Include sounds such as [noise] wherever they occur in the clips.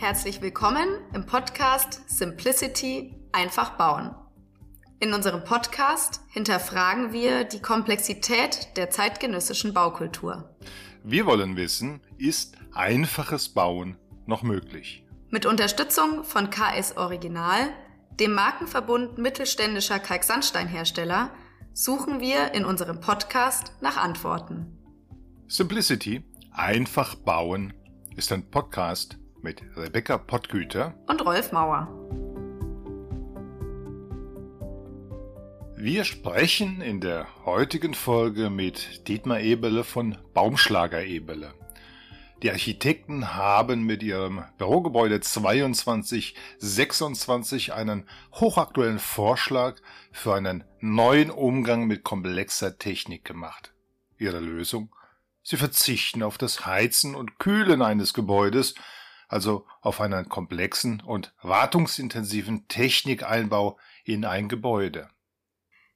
Herzlich willkommen im Podcast Simplicity einfach bauen. In unserem Podcast hinterfragen wir die Komplexität der zeitgenössischen Baukultur. Wir wollen wissen, ist einfaches Bauen noch möglich? Mit Unterstützung von KS Original, dem Markenverbund mittelständischer Kalksandsteinhersteller, suchen wir in unserem Podcast nach Antworten. Simplicity, einfach bauen, ist ein Podcast mit Rebecca Pottgüter und Rolf Mauer. Wir sprechen in der heutigen Folge mit Dietmar Ebele von Baumschlager Ebele. Die Architekten haben mit ihrem Bürogebäude 2226 einen hochaktuellen Vorschlag für einen neuen Umgang mit komplexer Technik gemacht. Ihre Lösung? Sie verzichten auf das Heizen und Kühlen eines Gebäudes, also auf einen komplexen und wartungsintensiven Technikeinbau in ein Gebäude.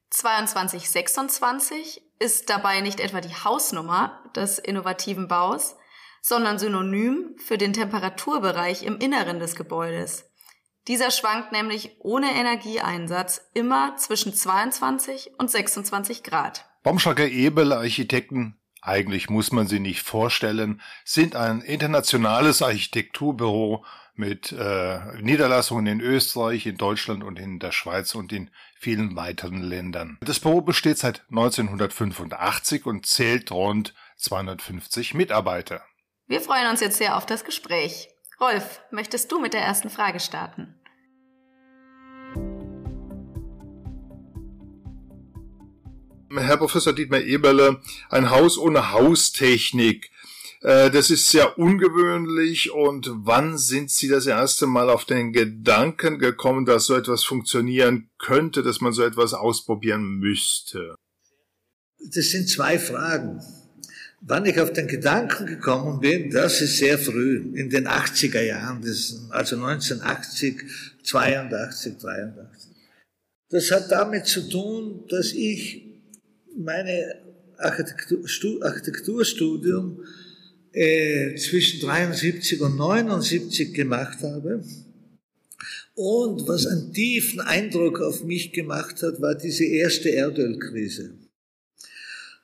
2226 ist dabei nicht etwa die Hausnummer des innovativen Baus, sondern synonym für den Temperaturbereich im Inneren des Gebäudes. Dieser schwankt nämlich ohne Energieeinsatz immer zwischen 22 und 26 Grad. Baumschlager Ebel Architekten, eigentlich muss man sie nicht vorstellen, sind ein internationales Architekturbüro mit äh, Niederlassungen in Österreich, in Deutschland und in der Schweiz und in vielen weiteren Ländern. Das Büro besteht seit 1985 und zählt rund 250 Mitarbeiter. Wir freuen uns jetzt sehr auf das Gespräch. Rolf, möchtest du mit der ersten Frage starten? Herr Professor Dietmar Eberle, ein Haus ohne Haustechnik. Äh, das ist sehr ungewöhnlich. Und wann sind Sie das erste Mal auf den Gedanken gekommen, dass so etwas funktionieren könnte, dass man so etwas ausprobieren müsste? Das sind zwei Fragen. Wann ich auf den Gedanken gekommen bin, das ist sehr früh, in den 80er Jahren, also 1980, 82, 83. Das hat damit zu tun, dass ich meine Architektur, Architekturstudium äh, zwischen 73 und 79 gemacht habe. Und was einen tiefen Eindruck auf mich gemacht hat, war diese erste Erdölkrise.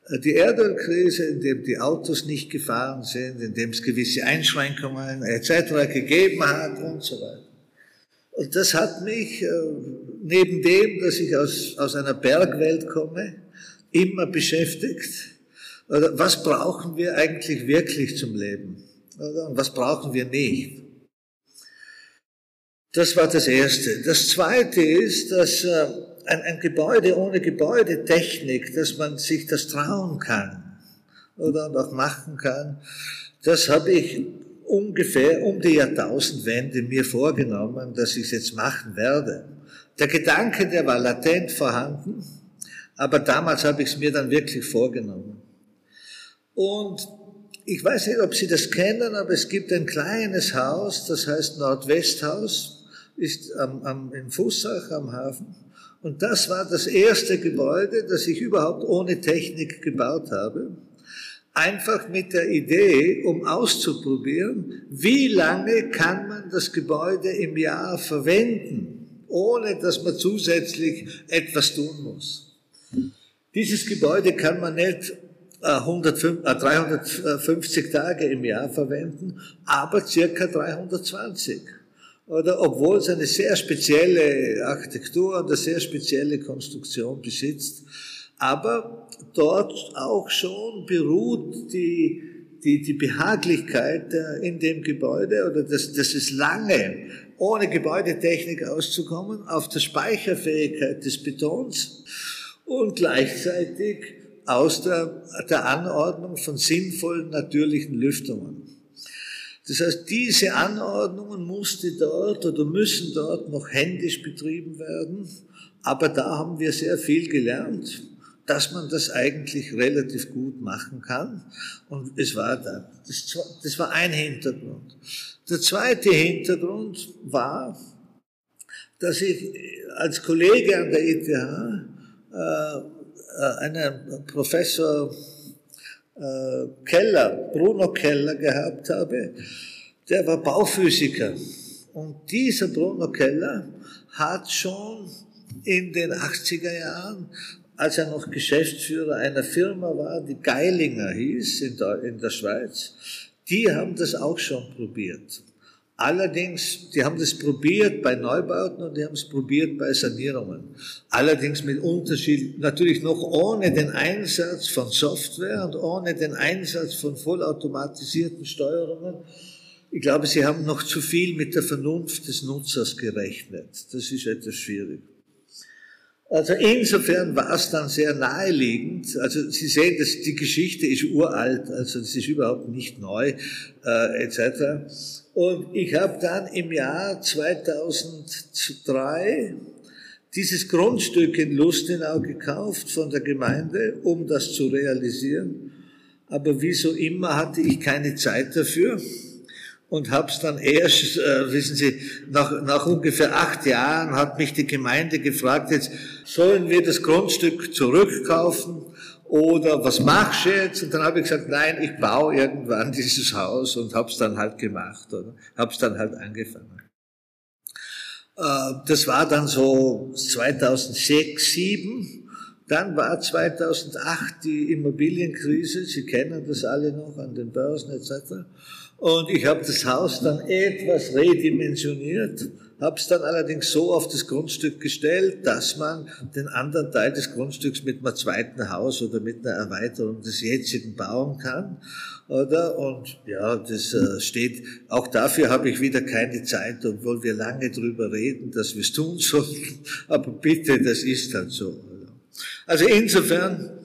Äh, die Erdölkrise, in dem die Autos nicht gefahren sind, in dem es gewisse Einschränkungen etc. gegeben hat und so weiter. Und das hat mich, äh, neben dem, dass ich aus, aus einer Bergwelt komme, immer beschäftigt. Oder was brauchen wir eigentlich wirklich zum Leben? Oder was brauchen wir nicht? Das war das Erste. Das Zweite ist, dass äh, ein, ein Gebäude ohne Gebäudetechnik, dass man sich das trauen kann oder auch machen kann, das habe ich ungefähr um die Jahrtausendwende mir vorgenommen, dass ich es jetzt machen werde. Der Gedanke, der war latent vorhanden, aber damals habe ich es mir dann wirklich vorgenommen. Und ich weiß nicht, ob Sie das kennen, aber es gibt ein kleines Haus, das heißt Nordwesthaus, ist am, am, in Fussach am Hafen. Und das war das erste Gebäude, das ich überhaupt ohne Technik gebaut habe. Einfach mit der Idee, um auszuprobieren, wie lange kann man das Gebäude im Jahr verwenden, ohne dass man zusätzlich etwas tun muss. Dieses Gebäude kann man nicht 105, äh, 350 äh, Tage im Jahr verwenden, aber circa 320 oder obwohl es eine sehr spezielle Architektur und eine sehr spezielle Konstruktion besitzt, aber dort auch schon beruht die, die, die Behaglichkeit äh, in dem Gebäude oder das, das ist lange ohne Gebäudetechnik auszukommen, auf der Speicherfähigkeit des Betons und gleichzeitig aus der, der Anordnung von sinnvollen natürlichen Lüftungen. Das heißt, diese Anordnungen musste dort oder müssen dort noch händisch betrieben werden. Aber da haben wir sehr viel gelernt, dass man das eigentlich relativ gut machen kann. Und es war da. Das, das war ein Hintergrund. Der zweite Hintergrund war, dass ich als Kollege an der ETH einen Professor äh, Keller, Bruno Keller gehabt habe, der war Bauphysiker. Und dieser Bruno Keller hat schon in den 80er Jahren, als er noch Geschäftsführer einer Firma war, die Geilinger hieß in der, in der Schweiz, die haben das auch schon probiert. Allerdings, die haben das probiert bei Neubauten und die haben es probiert bei Sanierungen. Allerdings mit Unterschied, natürlich noch ohne den Einsatz von Software und ohne den Einsatz von vollautomatisierten Steuerungen. Ich glaube, sie haben noch zu viel mit der Vernunft des Nutzers gerechnet. Das ist etwas schwierig. Also insofern war es dann sehr naheliegend. Also Sie sehen, dass die Geschichte ist uralt, also es ist überhaupt nicht neu äh, etc. Und ich habe dann im Jahr 2003 dieses Grundstück in Lustenau gekauft von der Gemeinde, um das zu realisieren. Aber wie so immer hatte ich keine Zeit dafür und habe es dann erst, äh, wissen Sie, nach, nach ungefähr acht Jahren hat mich die Gemeinde gefragt, jetzt sollen wir das Grundstück zurückkaufen oder was machst du jetzt? Und dann habe ich gesagt, nein, ich baue irgendwann [laughs] dieses Haus und habe es dann halt gemacht oder habe es dann halt angefangen. Äh, das war dann so 2006, 2007. Dann war 2008 die Immobilienkrise, Sie kennen das alle noch an den Börsen etc. Und ich habe das Haus dann etwas redimensioniert, habe es dann allerdings so auf das Grundstück gestellt, dass man den anderen Teil des Grundstücks mit einem zweiten Haus oder mit einer Erweiterung des jetzigen bauen kann. Oder? Und ja, das äh, steht, auch dafür habe ich wieder keine Zeit, obwohl wir lange drüber reden, dass wir es tun sollten. [laughs] Aber bitte, das ist halt so. Oder? Also insofern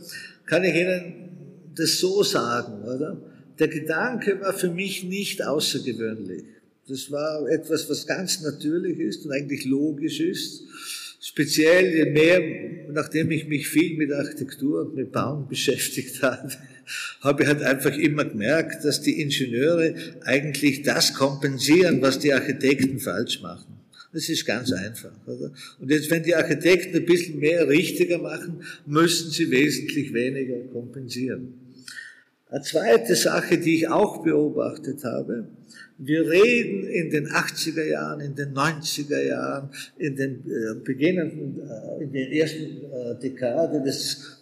kann ich Ihnen das so sagen, oder? Der Gedanke war für mich nicht außergewöhnlich. Das war etwas, was ganz natürlich ist und eigentlich logisch ist. Speziell je mehr, nachdem ich mich viel mit Architektur und mit Bauen [laughs] beschäftigt habe, habe ich halt einfach immer gemerkt, dass die Ingenieure eigentlich das kompensieren, was die Architekten falsch machen. Das ist ganz einfach. Oder? Und jetzt, wenn die Architekten ein bisschen mehr richtiger machen, müssen sie wesentlich weniger kompensieren. Eine zweite Sache, die ich auch beobachtet habe, wir reden in den 80er Jahren, in den 90er Jahren, in den äh, beginnenden, äh, in den ersten äh, Dekade des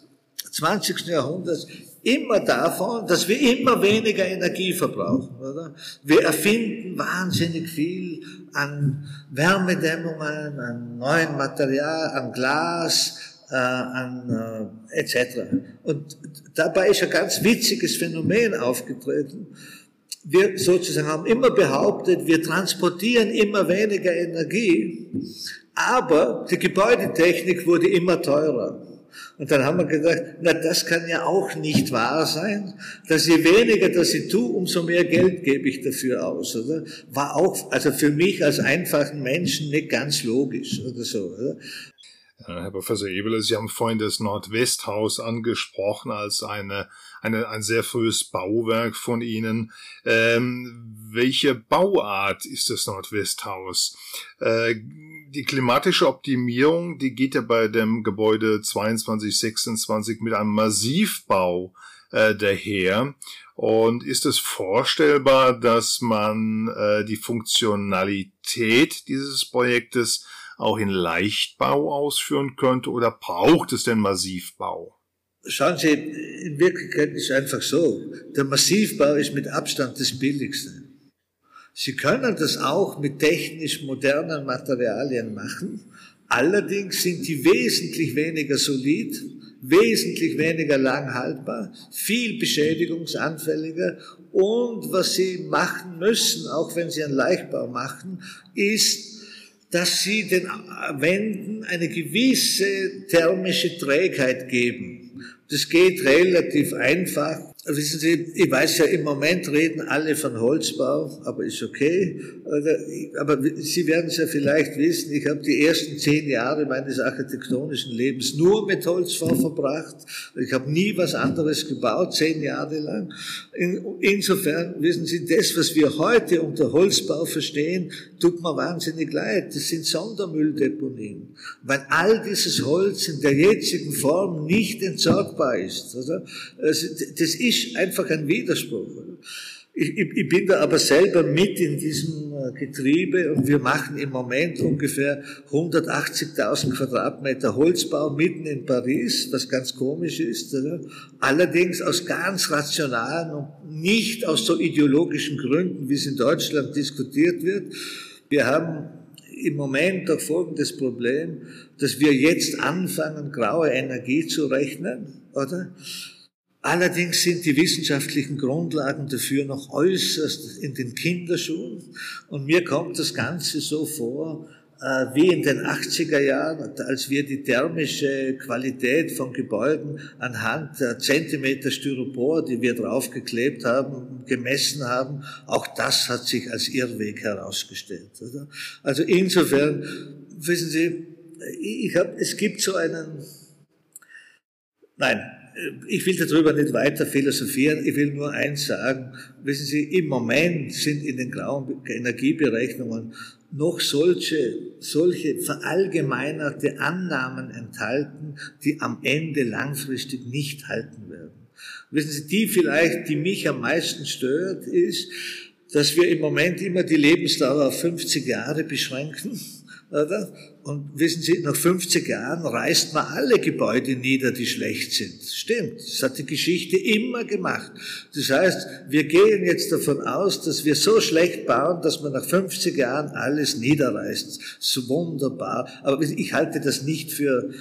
20. Jahrhunderts immer davon, dass wir immer weniger Energie verbrauchen, oder? Wir erfinden wahnsinnig viel an Wärmedämmungen, an neuen Material, an Glas, äh, an äh, etc. Und dabei ist ein ganz witziges Phänomen aufgetreten. Wir sozusagen haben immer behauptet, wir transportieren immer weniger Energie, aber die Gebäudetechnik wurde immer teurer. Und dann haben wir gedacht, na, das kann ja auch nicht wahr sein, dass je weniger das ich tue, umso mehr Geld gebe ich dafür aus, oder? War auch, also für mich als einfachen Menschen nicht ganz logisch oder so, oder? Herr Professor Ebele, Sie haben vorhin das Nordwesthaus angesprochen als eine, eine, ein sehr frühes Bauwerk von Ihnen. Ähm, welche Bauart ist das Nordwesthaus? Äh, die klimatische Optimierung, die geht ja bei dem Gebäude 2226 mit einem Massivbau äh, daher. Und ist es vorstellbar, dass man äh, die Funktionalität dieses Projektes auch in Leichtbau ausführen könnte oder braucht es denn Massivbau? Schauen Sie, in Wirklichkeit ist es einfach so, der Massivbau ist mit Abstand das Billigste. Sie können das auch mit technisch modernen Materialien machen, allerdings sind die wesentlich weniger solid, wesentlich weniger lang haltbar, viel beschädigungsanfälliger und was Sie machen müssen, auch wenn Sie einen Leichtbau machen, ist dass sie den Wänden eine gewisse thermische Trägheit geben. Das geht relativ einfach. Wissen Sie, ich weiß ja, im Moment reden alle von Holzbau, aber ist okay. Aber Sie werden es ja vielleicht wissen, ich habe die ersten zehn Jahre meines architektonischen Lebens nur mit Holzbau verbracht. Ich habe nie was anderes gebaut, zehn Jahre lang. Insofern, wissen Sie, das, was wir heute unter Holzbau verstehen, tut mir wahnsinnig leid. Das sind Sondermülldeponien. Weil all dieses Holz in der jetzigen Form nicht entsorgbar ist. Also, das ist ist einfach ein Widerspruch. Ich, ich, ich bin da aber selber mit in diesem äh, Getriebe und wir machen im Moment ungefähr 180.000 Quadratmeter Holzbau mitten in Paris, was ganz komisch ist. Allerdings aus ganz rationalen und nicht aus so ideologischen Gründen, wie es in Deutschland diskutiert wird. Wir haben im Moment auch folgendes Problem, dass wir jetzt anfangen, graue Energie zu rechnen, oder? Allerdings sind die wissenschaftlichen Grundlagen dafür noch äußerst in den Kinderschuhen. Und mir kommt das Ganze so vor, äh, wie in den 80er Jahren, als wir die thermische Qualität von Gebäuden anhand der Zentimeter Styropor, die wir draufgeklebt haben, gemessen haben. Auch das hat sich als Irrweg herausgestellt. Also insofern, wissen Sie, ich hab, es gibt so einen, nein, ich will darüber nicht weiter philosophieren, ich will nur eins sagen. Wissen Sie, im Moment sind in den grauen Energieberechnungen noch solche, solche verallgemeinerte Annahmen enthalten, die am Ende langfristig nicht halten werden. Wissen Sie, die vielleicht, die mich am meisten stört, ist, dass wir im Moment immer die Lebensdauer auf 50 Jahre beschränken oder? Und wissen Sie, nach 50 Jahren reißt man alle Gebäude nieder, die schlecht sind. Stimmt, das hat die Geschichte immer gemacht. Das heißt, wir gehen jetzt davon aus, dass wir so schlecht bauen, dass man nach 50 Jahren alles niederreißt. So wunderbar. Aber ich halte das nicht für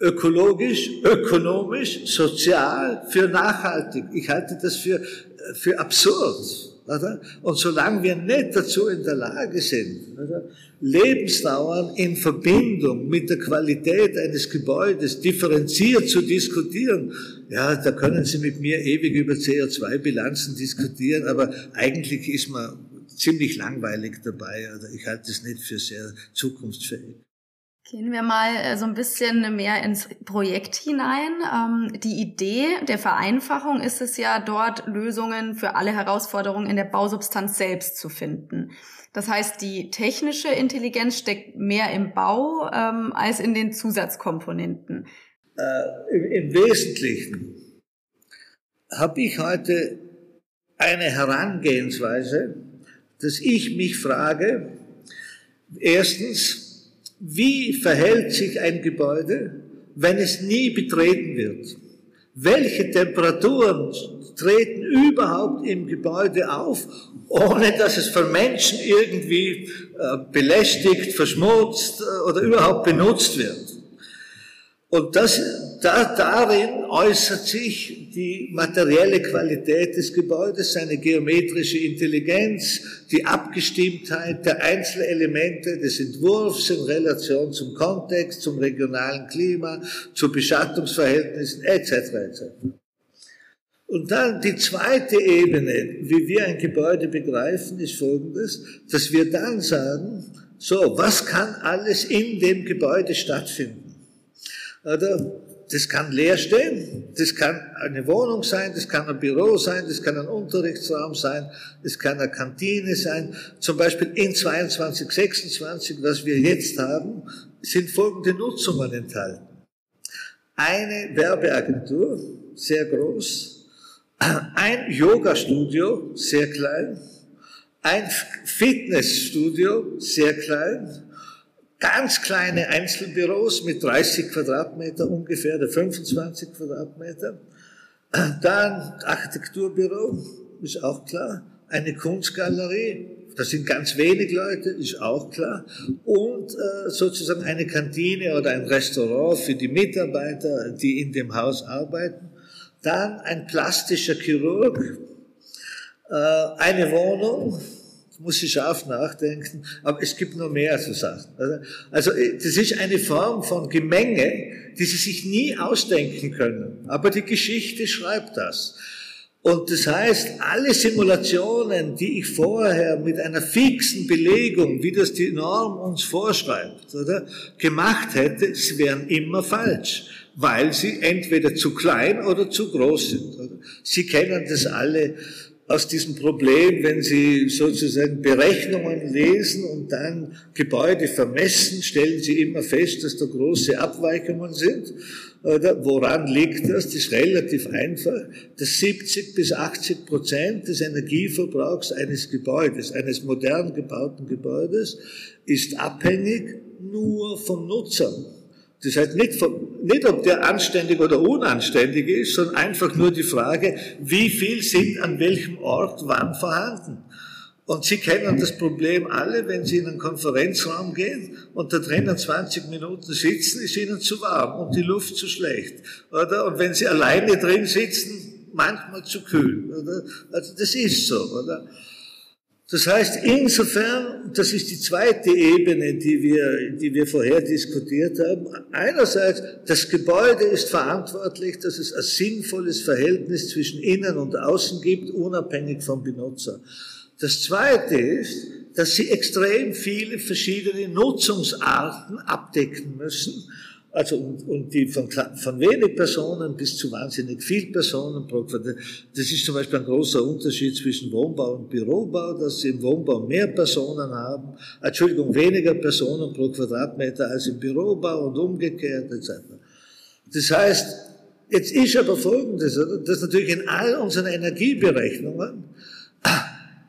ökologisch, ökonomisch, sozial, für nachhaltig. Ich halte das für, für absurd. Oder? Und solange wir nicht dazu in der Lage sind, oder? Lebensdauern in Verbindung mit der Qualität eines Gebäudes differenziert zu diskutieren, ja, da können Sie mit mir ewig über CO2-Bilanzen diskutieren, aber eigentlich ist man ziemlich langweilig dabei. Also ich halte es nicht für sehr zukunftsfähig. Gehen wir mal äh, so ein bisschen mehr ins Projekt hinein. Ähm, die Idee der Vereinfachung ist es ja, dort Lösungen für alle Herausforderungen in der Bausubstanz selbst zu finden. Das heißt, die technische Intelligenz steckt mehr im Bau ähm, als in den Zusatzkomponenten. Äh, im, Im Wesentlichen habe ich heute eine Herangehensweise, dass ich mich frage, erstens, wie verhält sich ein Gebäude, wenn es nie betreten wird? Welche Temperaturen treten überhaupt im Gebäude auf, ohne dass es von Menschen irgendwie äh, belästigt, verschmutzt äh, oder überhaupt benutzt wird? Und das, da, darin äußert sich die materielle Qualität des Gebäudes, seine geometrische Intelligenz, die Abgestimmtheit der Einzelelemente des Entwurfs in Relation zum Kontext, zum regionalen Klima, zu Beschattungsverhältnissen etc. etc. Und dann die zweite Ebene, wie wir ein Gebäude begreifen, ist folgendes, dass wir dann sagen, so, was kann alles in dem Gebäude stattfinden? Oder? Das kann leer stehen, das kann eine Wohnung sein, das kann ein Büro sein, das kann ein Unterrichtsraum sein, das kann eine Kantine sein. Zum Beispiel in 22, 26, was wir jetzt haben, sind folgende Nutzungen enthalten. Eine Werbeagentur, sehr groß, ein Yoga-Studio, sehr klein, ein Fitnessstudio, sehr klein, ganz kleine Einzelbüros mit 30 Quadratmeter ungefähr, oder 25 Quadratmeter. Dann Architekturbüro, ist auch klar. Eine Kunstgalerie, das sind ganz wenig Leute, ist auch klar. Und äh, sozusagen eine Kantine oder ein Restaurant für die Mitarbeiter, die in dem Haus arbeiten. Dann ein plastischer Chirurg, äh, eine Wohnung, muss ich scharf nachdenken, aber es gibt noch mehr zu sagen. Also äh, das ist eine Form von Gemenge, die Sie sich nie ausdenken können, aber die Geschichte schreibt das. Und das heißt, alle Simulationen, die ich vorher mit einer fixen Belegung, wie das die Norm uns vorschreibt, oder, gemacht hätte, sie wären immer falsch, weil sie entweder zu klein oder zu groß sind. Oder? Sie kennen das alle aus diesem Problem, wenn Sie sozusagen Berechnungen lesen und dann Gebäude vermessen, stellen Sie immer fest, dass da große Abweichungen sind. Woran liegt das? Das ist relativ einfach. Dass 70 bis 80 Prozent des Energieverbrauchs eines Gebäudes, eines modern gebauten Gebäudes, ist abhängig nur vom Nutzer. Das heißt nicht, nicht, ob der anständig oder unanständig ist, sondern einfach nur die Frage, wie viel sind an welchem Ort wann vorhanden. Und Sie kennen das Problem alle, wenn Sie in einen Konferenzraum gehen und da drinnen 20 Minuten sitzen, ist Ihnen zu warm und die Luft zu schlecht, oder? Und wenn Sie alleine drin sitzen, manchmal zu kühl, oder? Also das ist so, oder? Das heißt, insofern, das ist die zweite Ebene, die wir, die wir vorher diskutiert haben. Einerseits, das Gebäude ist verantwortlich, dass es ein sinnvolles Verhältnis zwischen Innen und Außen gibt, unabhängig vom Benutzer. Das zweite ist, dass sie extrem viele verschiedene Nutzungsarten abdecken müssen also und, und die von, von wenig Personen bis zu wahnsinnig viel Personen pro Quadrat. Das ist zum Beispiel ein großer Unterschied zwischen Wohnbau und Bürobau, dass sie im Wohnbau mehr Personen haben, Entschuldigung, weniger Personen pro Quadratmeter als im Bürobau und umgekehrt etc. Das heißt, jetzt ist aber Folgendes, dass natürlich in all unseren Energieberechnungen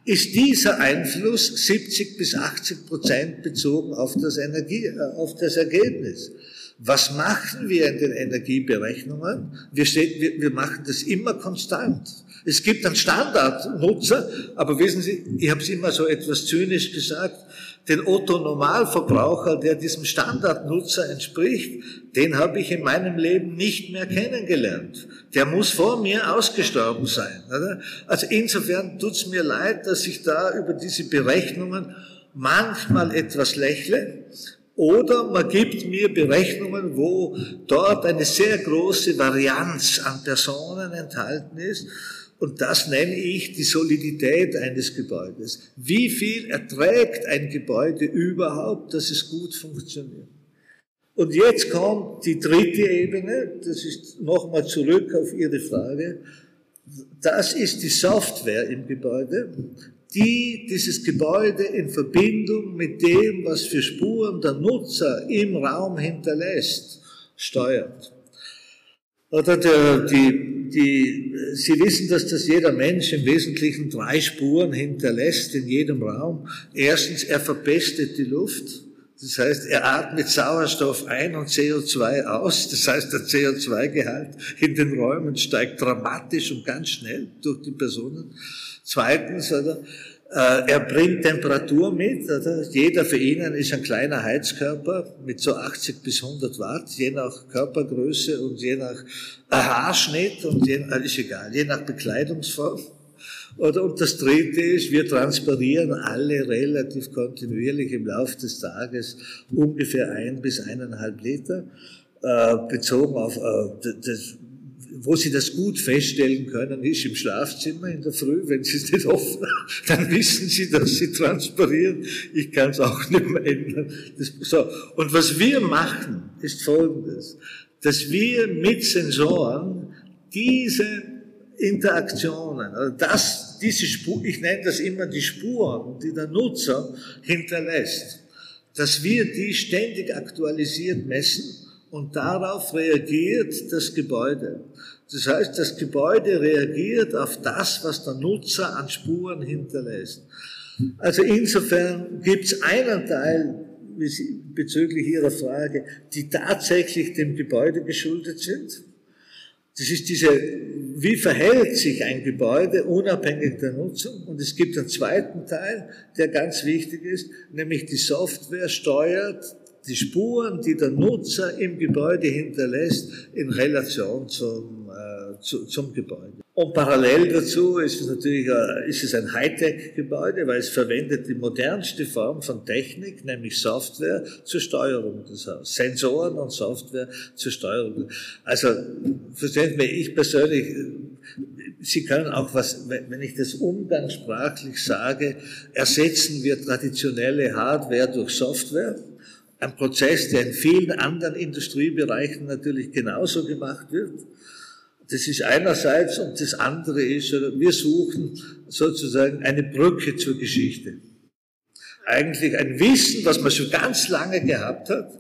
ist dieser Einfluss 70 bis 80 Prozent bezogen auf das Energie, äh, auf das Ergebnis. Was machen wir in den Energieberechnungen? Wir, steht, wir, wir machen das immer konstant. Es gibt einen Standardnutzer, aber wissen Sie, ich habe es immer so etwas zynisch gesagt, den Otto-Normalverbraucher, der diesem Standardnutzer entspricht, den habe ich in meinem Leben nicht mehr kennengelernt. Der muss vor mir ausgestorben sein. Oder? Also insofern tut's mir leid, dass ich da über diese Berechnungen manchmal etwas lächle. Oder man gibt mir Berechnungen, wo dort eine sehr große Varianz an Personen enthalten ist. Und das nenne ich die Solidität eines Gebäudes. Wie viel erträgt ein Gebäude überhaupt, dass es gut funktioniert? Und jetzt kommt die dritte Ebene, das ist nochmal zurück auf Ihre Frage. Das ist die Software im Gebäude die dieses Gebäude in Verbindung mit dem, was für Spuren der Nutzer im Raum hinterlässt, steuert. Oder der, die, die, Sie wissen, dass das jeder Mensch im Wesentlichen drei Spuren hinterlässt in jedem Raum. Erstens, er verpestet die Luft. Das heißt, er atmet Sauerstoff ein und CO2 aus. Das heißt, der CO2-Gehalt in den Räumen steigt dramatisch und ganz schnell durch die Personen. Zweitens, oder, äh, er bringt Temperatur mit. Oder? Jeder für ihn ist ein kleiner Heizkörper mit so 80 bis 100 Watt, je nach Körpergröße und je nach Haarschnitt und je, äh, ist egal, je nach Bekleidungsform. Oder, und das dritte ist, wir transpirieren alle relativ kontinuierlich im Laufe des Tages ungefähr ein bis eineinhalb Liter, äh, bezogen auf äh, das, wo Sie das gut feststellen können, ist im Schlafzimmer in der Früh. Wenn Sie es nicht offen haben, [laughs] dann wissen Sie, dass Sie transpirieren. Ich kann es auch nicht mehr ändern. Das, so. Und was wir machen, ist Folgendes, dass wir mit Sensoren diese Interaktionen, also das, diese Spur, ich nenne das immer die Spuren, die der Nutzer hinterlässt, dass wir die ständig aktualisiert messen und darauf reagiert das Gebäude. Das heißt, das Gebäude reagiert auf das, was der Nutzer an Spuren hinterlässt. Also insofern gibt es einen Teil bezüglich Ihrer Frage, die tatsächlich dem Gebäude geschuldet sind. Das ist diese, wie verhält sich ein Gebäude unabhängig der Nutzung? Und es gibt einen zweiten Teil, der ganz wichtig ist, nämlich die Software steuert die Spuren, die der Nutzer im Gebäude hinterlässt, in Relation zum, äh, zu, zum Gebäude. Und parallel dazu ist es natürlich äh, ist es ein Hightech-Gebäude, weil es verwendet die modernste Form von Technik, nämlich Software zur Steuerung des Hauses. Sensoren und Software zur Steuerung. Also, verstehen Sie, ich persönlich, Sie können auch was, wenn ich das umgangssprachlich sage, ersetzen wir traditionelle Hardware durch Software ein Prozess, der in vielen anderen Industriebereichen natürlich genauso gemacht wird. Das ist einerseits und das andere ist, wir suchen sozusagen eine Brücke zur Geschichte. Eigentlich ein Wissen, was man schon ganz lange gehabt hat,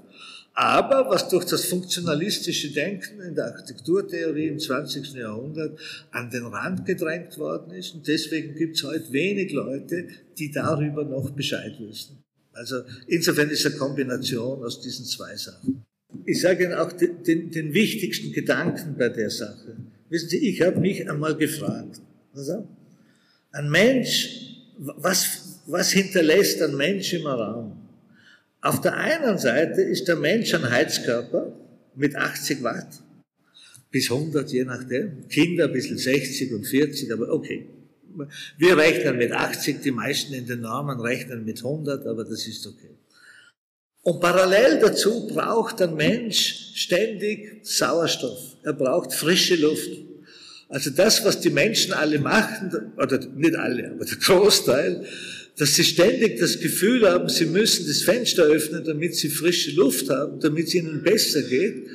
aber was durch das funktionalistische Denken in der Architekturtheorie im 20. Jahrhundert an den Rand gedrängt worden ist. Und deswegen gibt es heute wenig Leute, die darüber noch Bescheid wissen. Also insofern ist eine Kombination aus diesen zwei Sachen. Ich sage Ihnen auch den, den, den wichtigsten Gedanken bei der Sache. Wissen Sie, ich habe mich einmal gefragt, also, ein Mensch, was, was hinterlässt ein Mensch im Raum? Auf der einen Seite ist der Mensch ein Heizkörper mit 80 Watt, bis 100, je nachdem. Kinder ein bisschen 60 und 40, aber okay. Wir rechnen mit 80, die meisten in den Normen rechnen mit 100, aber das ist okay. Und parallel dazu braucht ein Mensch ständig Sauerstoff. Er braucht frische Luft. Also das, was die Menschen alle machen, oder nicht alle, aber der Großteil, dass sie ständig das Gefühl haben, sie müssen das Fenster öffnen, damit sie frische Luft haben, damit es ihnen besser geht,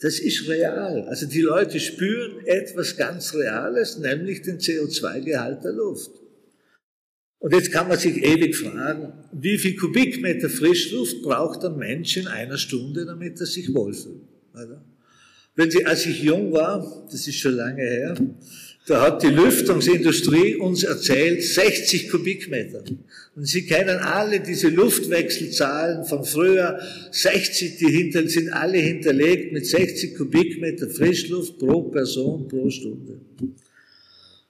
das ist real. Also die Leute spüren etwas ganz Reales, nämlich den CO2-Gehalt der Luft. Und jetzt kann man sich ewig fragen, wie viel Kubikmeter Frischluft braucht ein Mensch in einer Stunde, damit er sich wohlfühlt? Wenn Sie, als ich jung war, das ist schon lange her, da hat die Lüftungsindustrie uns erzählt, 60 Kubikmeter. Und Sie kennen alle diese Luftwechselzahlen von früher. 60, die hinter, sind alle hinterlegt mit 60 Kubikmeter Frischluft pro Person pro Stunde.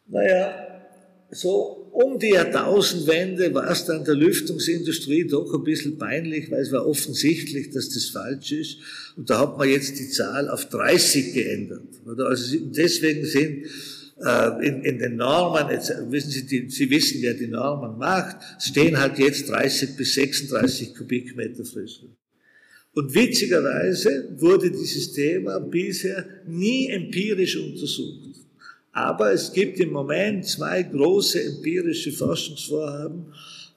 Naja, so um die Jahrtausendwende war es dann der Lüftungsindustrie doch ein bisschen peinlich, weil es war offensichtlich, dass das falsch ist. Und da hat man jetzt die Zahl auf 30 geändert. Also deswegen sind äh, in, in den Normen, jetzt wissen Sie, die, Sie wissen, wer die Normen macht, stehen halt jetzt 30 bis 36 Kubikmeter Frischluft. Und witzigerweise wurde dieses Thema bisher nie empirisch untersucht. Aber es gibt im Moment zwei große empirische Forschungsvorhaben,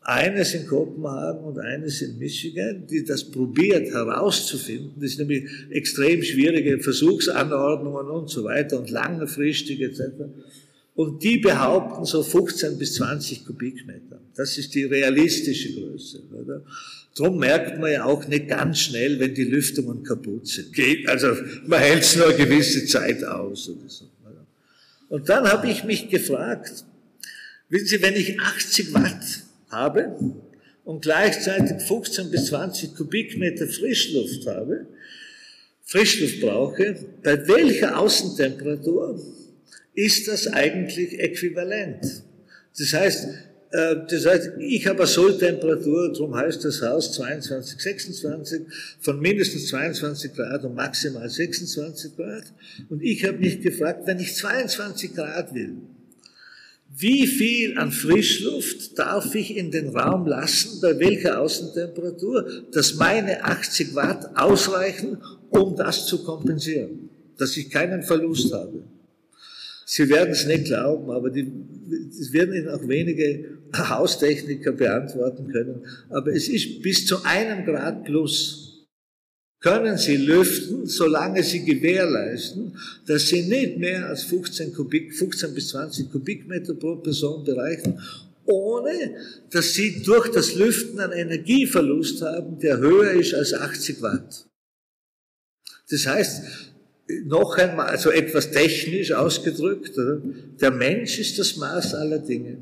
eines in Kopenhagen und eines in Michigan, die das probiert herauszufinden. Das sind nämlich extrem schwierige Versuchsanordnungen und so weiter und langfristig etc. Und die behaupten so 15 bis 20 Kubikmeter. Das ist die realistische Größe. Oder? Drum merkt man ja auch nicht ganz schnell, wenn die Lüftungen kaputt sind. Also man hält es nur eine gewisse Zeit aus. Oder so, oder? Und dann habe ich mich gefragt, wissen Sie, wenn ich 80 Watt habe und gleichzeitig 15 bis 20 Kubikmeter Frischluft habe, Frischluft brauche, bei welcher Außentemperatur ist das eigentlich äquivalent? Das heißt, äh, das heißt, ich habe eine Solltemperatur, darum heißt das Haus 22, 26, von mindestens 22 Grad und maximal 26 Grad. Und ich habe mich gefragt, wenn ich 22 Grad will, wie viel an Frischluft darf ich in den Raum lassen, bei welcher Außentemperatur, dass meine 80 Watt ausreichen, um das zu kompensieren, dass ich keinen Verlust habe. Sie werden es nicht glauben, aber die, das werden Ihnen auch wenige Haustechniker beantworten können. Aber es ist bis zu einem Grad plus können Sie lüften, solange Sie gewährleisten, dass Sie nicht mehr als 15, Kubik, 15 bis 20 Kubikmeter pro Person bereichen, ohne dass Sie durch das Lüften einen Energieverlust haben, der höher ist als 80 Watt. Das heißt, noch einmal, also etwas technisch ausgedrückt, der Mensch ist das Maß aller Dinge.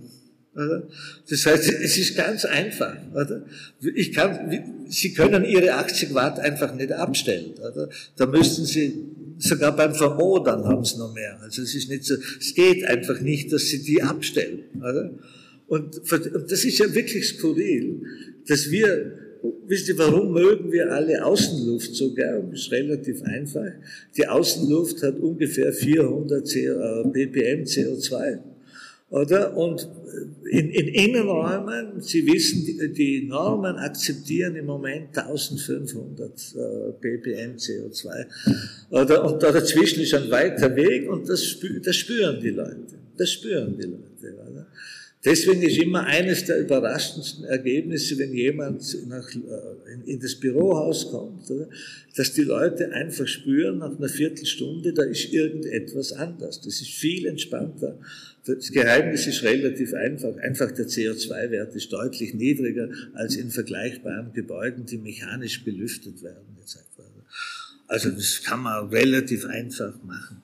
Das heißt, [laughs] es ist ganz einfach. Oder? Ich kann, Sie können Ihre 80 Watt einfach nicht abstellen. Oder? Da müssten Sie, sogar beim Vermodern haben Sie noch mehr. Also es ist nicht so, es geht einfach nicht, dass Sie die abstellen. Oder? Und, und das ist ja wirklich skurril, dass wir, wisst ihr, warum mögen wir alle Außenluft so gern? Ist relativ einfach. Die Außenluft hat ungefähr 400 ppm CO2. Oder? Und in, in Innenräumen, Sie wissen, die, die Normen akzeptieren im Moment 1500 äh, ppm CO2. Oder? Und da dazwischen ist ein weiter Weg und das, das spüren die Leute. Das spüren die Leute. Oder? Deswegen ist immer eines der überraschendsten Ergebnisse, wenn jemand nach, äh, in, in, das Bürohaus kommt, oder, dass die Leute einfach spüren, nach einer Viertelstunde, da ist irgendetwas anders. Das ist viel entspannter. Das Geheimnis ist relativ einfach. Einfach der CO2-Wert ist deutlich niedriger als in vergleichbaren Gebäuden, die mechanisch belüftet werden. Also das kann man relativ einfach machen.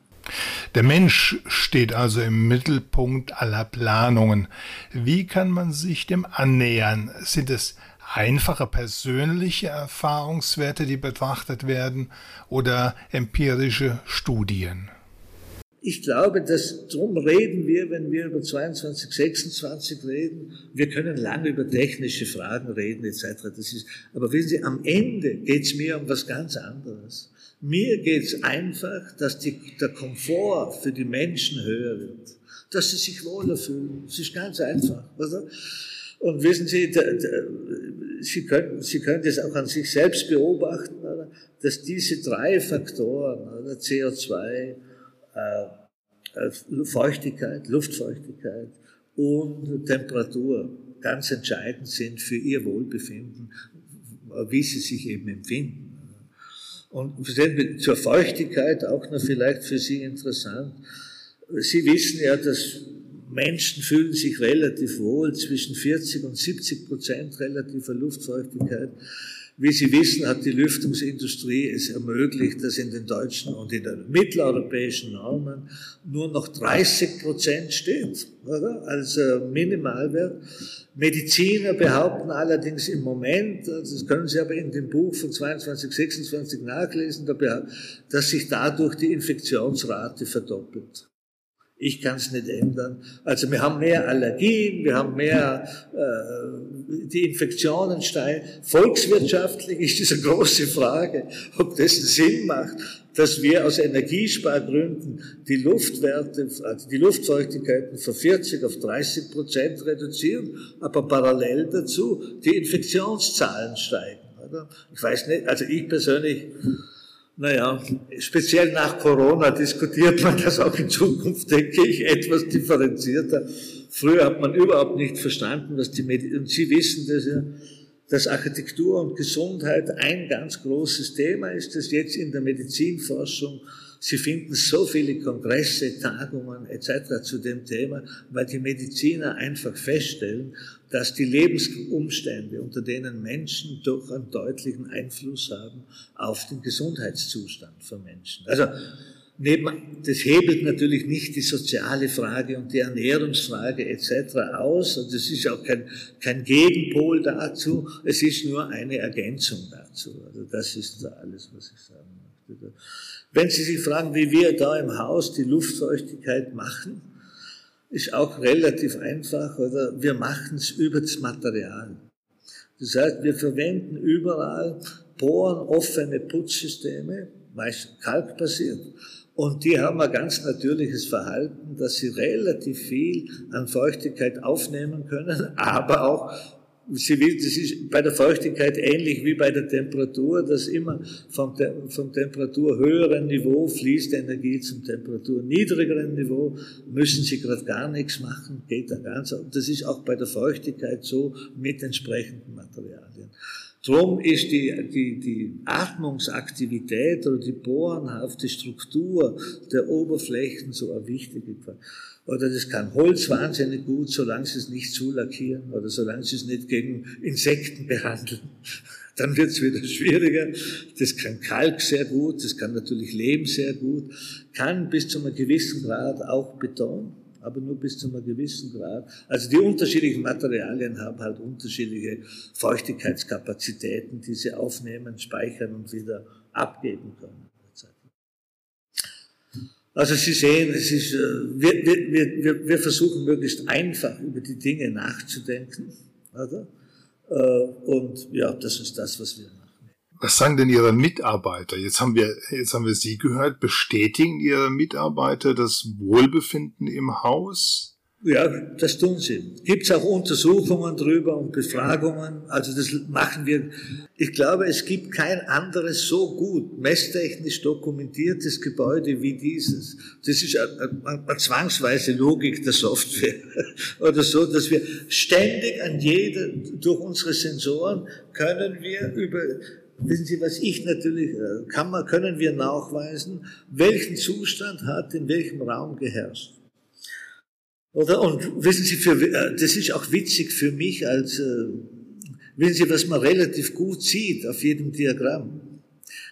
Der Mensch steht also im Mittelpunkt aller Planungen. Wie kann man sich dem annähern? Sind es einfache persönliche Erfahrungswerte, die betrachtet werden, oder empirische Studien? Ich glaube, dass drum reden wir, wenn wir über 22, 26 reden. Wir können lange über technische Fragen reden etc. Das ist, aber wissen Sie, am Ende geht es mir um was ganz anderes. Mir geht es einfach, dass die, der Komfort für die Menschen höher wird, dass sie sich wohler fühlen. Das ist ganz einfach. Oder? Und wissen Sie, der, der, Sie, können, Sie können das auch an sich selbst beobachten, oder? dass diese drei Faktoren, oder? CO2, äh, äh, Feuchtigkeit, Luftfeuchtigkeit und Temperatur ganz entscheidend sind für Ihr Wohlbefinden, wie Sie sich eben empfinden. Und zur Feuchtigkeit auch noch vielleicht für Sie interessant. Sie wissen ja, dass Menschen fühlen sich relativ wohl zwischen 40 und 70 Prozent relativer Luftfeuchtigkeit. Wie Sie wissen, hat die Lüftungsindustrie es ermöglicht, dass in den deutschen und in den mitteleuropäischen Normen nur noch 30 Prozent steht, oder? als Minimalwert. Mediziner behaupten allerdings im Moment, das können Sie aber in dem Buch von 22, 26 nachlesen, dass sich dadurch die Infektionsrate verdoppelt. Ich kann es nicht ändern. Also wir haben mehr Allergien, wir haben mehr, äh, die Infektionen steigen. Volkswirtschaftlich ist diese große Frage, ob das Sinn macht, dass wir aus Energiespargründen die Luftwerte, also die Luftfeuchtigkeiten von 40 auf 30 Prozent reduzieren, aber parallel dazu die Infektionszahlen steigen. Oder? Ich weiß nicht, also ich persönlich naja, speziell nach Corona diskutiert man das auch in Zukunft, denke ich, etwas differenzierter. Früher hat man überhaupt nicht verstanden, dass die Medizin, und Sie wissen das ja, dass Architektur und Gesundheit ein ganz großes Thema ist, das jetzt in der Medizinforschung Sie finden so viele Kongresse, Tagungen etc. zu dem Thema, weil die Mediziner einfach feststellen, dass die Lebensumstände, unter denen Menschen doch einen deutlichen Einfluss haben auf den Gesundheitszustand von Menschen. Also neben, das hebelt natürlich nicht die soziale Frage und die Ernährungsfrage etc. aus. Und das ist auch kein, kein Gegenpol dazu. Es ist nur eine Ergänzung dazu. Also das ist alles, was ich sagen möchte. Wenn Sie sich fragen, wie wir da im Haus die Luftfeuchtigkeit machen, ist auch relativ einfach, oder? Wir machen es über das Material. Das heißt, wir verwenden überall Bohren, offene Putzsysteme, meist kalkbasiert. Und die haben ein ganz natürliches Verhalten, dass sie relativ viel an Feuchtigkeit aufnehmen können, [laughs] aber auch Sie wissen, das ist bei der Feuchtigkeit ähnlich wie bei der Temperatur, dass immer vom, vom Temperatur höheren Niveau fließt Energie zum Temperatur niedrigeren Niveau, müssen Sie gerade gar nichts machen, geht da ganz. Das ist auch bei der Feuchtigkeit so mit entsprechenden Materialien. Drum ist die, die, die Atmungsaktivität oder die bohrenhafte Struktur der Oberflächen so eine wichtige Frage. Oder das kann Holz wahnsinnig gut, solange sie es nicht zulackieren oder solange sie es nicht gegen Insekten behandeln. [laughs] Dann wird es wieder schwieriger. Das kann Kalk sehr gut, das kann natürlich Lehm sehr gut, kann bis zu einem gewissen Grad auch Beton, aber nur bis zu einem gewissen Grad. Also die unterschiedlichen Materialien haben halt unterschiedliche Feuchtigkeitskapazitäten, die sie aufnehmen, speichern und wieder abgeben können. Also Sie sehen, es ist, äh, wir, wir, wir, wir versuchen möglichst einfach über die Dinge nachzudenken. Oder? Äh, und ja, das ist das, was wir machen. Was sagen denn Ihre Mitarbeiter? Jetzt haben wir, jetzt haben wir Sie gehört. Bestätigen Ihre Mitarbeiter das Wohlbefinden im Haus? Ja, das tun sie. Gibt es auch Untersuchungen drüber und Befragungen? Also das machen wir. Ich glaube, es gibt kein anderes so gut messtechnisch dokumentiertes Gebäude wie dieses. Das ist eine, eine, eine zwangsweise Logik der Software [laughs] oder so, dass wir ständig an jeder, durch unsere Sensoren können wir über Wissen Sie, was ich natürlich, äh, kann man, können wir nachweisen, welchen Zustand hat in welchem Raum geherrscht. Oder? Und wissen Sie, für, äh, das ist auch witzig für mich als, äh, wissen Sie, was man relativ gut sieht auf jedem Diagramm.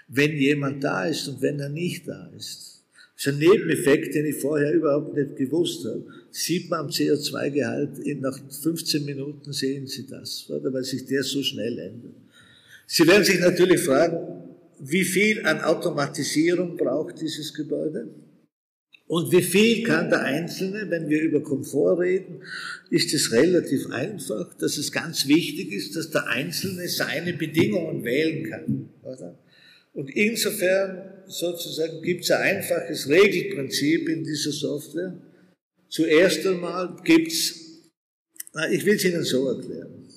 Wenn jemand da ist und wenn er nicht da ist. Das ist ein Nebeneffekt, den ich vorher überhaupt nicht gewusst habe. Sieht man am CO2-Gehalt, nach 15 Minuten sehen Sie das, oder? weil sich der so schnell ändert. Sie werden sich natürlich fragen, wie viel an Automatisierung braucht dieses Gebäude? Und wie viel kann der Einzelne, wenn wir über Komfort reden, ist es relativ einfach, dass es ganz wichtig ist, dass der Einzelne seine Bedingungen wählen kann. Oder? Und insofern sozusagen gibt es ein einfaches Regelprinzip in dieser Software. Zuerst einmal gibt es, ich will es Ihnen so erklären.